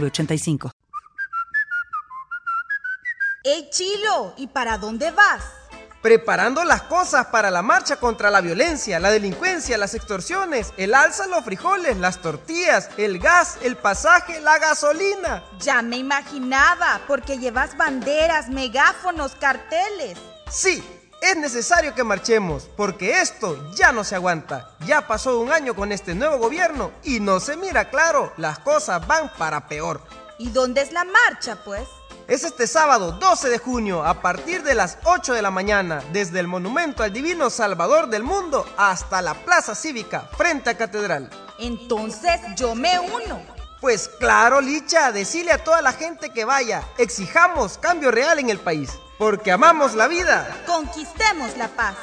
906985. ¡Ey, Chilo! ¿Y para dónde vas? Preparando las cosas para la marcha contra la violencia, la delincuencia, las extorsiones, el alza, los frijoles, las tortillas, el gas, el pasaje, la gasolina. Ya me imaginaba, porque llevas banderas, megáfonos, carteles. Sí, es necesario que marchemos, porque esto ya no se aguanta. Ya pasó un año con este nuevo gobierno y no se mira claro, las cosas van para peor. ¿Y dónde es la marcha, pues? Es este sábado 12 de junio a partir de las 8 de la mañana, desde el Monumento al Divino Salvador del Mundo hasta la Plaza Cívica frente a Catedral. Entonces yo me uno. Pues claro, Licha, decile a toda la gente que vaya, exijamos cambio real en el país porque amamos la vida. Conquistemos la paz.